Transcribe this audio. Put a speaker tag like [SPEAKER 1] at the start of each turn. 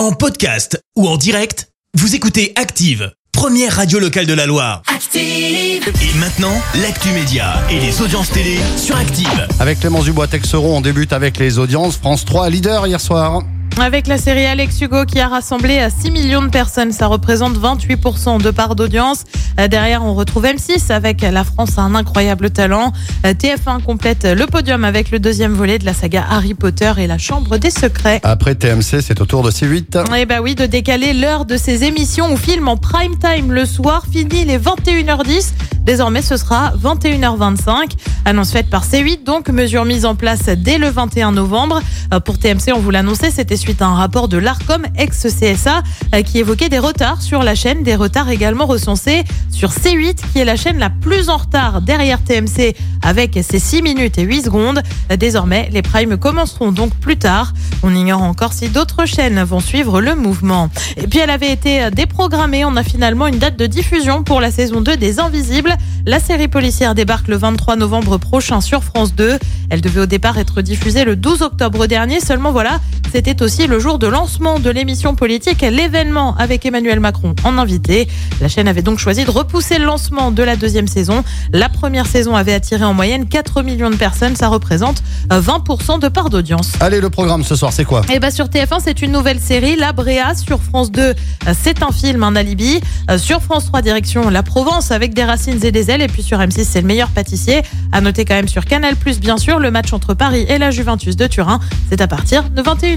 [SPEAKER 1] En podcast ou en direct, vous écoutez Active, première radio locale de la Loire.
[SPEAKER 2] Active.
[SPEAKER 1] Et maintenant, l'actu média et les audiences télé sur Active.
[SPEAKER 3] Avec Clémence Dubois-Texeron, on débute avec les audiences. France 3, leader hier soir.
[SPEAKER 4] Avec la série Alex Hugo qui a rassemblé à 6 millions de personnes, ça représente 28% de part d'audience. Euh, Derrière, on retrouve M6 avec La France a un incroyable talent. Euh, TF1 complète le podium avec le deuxième volet de la saga Harry Potter et la Chambre des Secrets.
[SPEAKER 3] Après TMC, c'est au tour de C8.
[SPEAKER 4] Eh bah oui, de décaler l'heure de ces émissions ou films en prime time le soir, fini les 21h10. Désormais, ce sera 21h25. Annonce faite par C8, donc mesure mise en place dès le 21 novembre. Euh, Pour TMC, on vous l'annonçait, c'était suite à un rapport de l'ARCOM ex-CSA euh, qui évoquait des retards sur la chaîne, des retards également recensés sur C8, qui est la chaîne la plus en retard derrière TMC avec ses 6 minutes et 8 secondes. Euh, Désormais, les primes commenceront donc plus tard. On ignore encore si d'autres chaînes vont suivre le mouvement. Et puis, elle avait été déprogrammée. On a finalement une date de diffusion pour la saison 2 des Invisibles. La série policière débarque le 23 novembre prochain sur France 2. Elle devait au départ être diffusée le 12 octobre dernier. Seulement voilà, c'était aussi le jour de lancement de l'émission politique, l'événement avec Emmanuel Macron en invité. La chaîne avait donc choisi de repousser le lancement de la deuxième saison. La première saison avait attiré en moyenne 4 millions de personnes. Ça représente euh, 20% de part d'audience.
[SPEAKER 3] Allez, le programme ce soir, c'est quoi?
[SPEAKER 4] Et bah sur TF1, c'est une nouvelle série, La Bréa. Sur France 2, euh, c'est un film, un alibi. Euh, Sur France 3, direction La Provence avec des racines et des ailes. Et puis sur M6, c'est le meilleur pâtissier. À noter quand même sur Canal+, bien sûr, le match entre Paris et la Juventus de Turin. C'est à partir de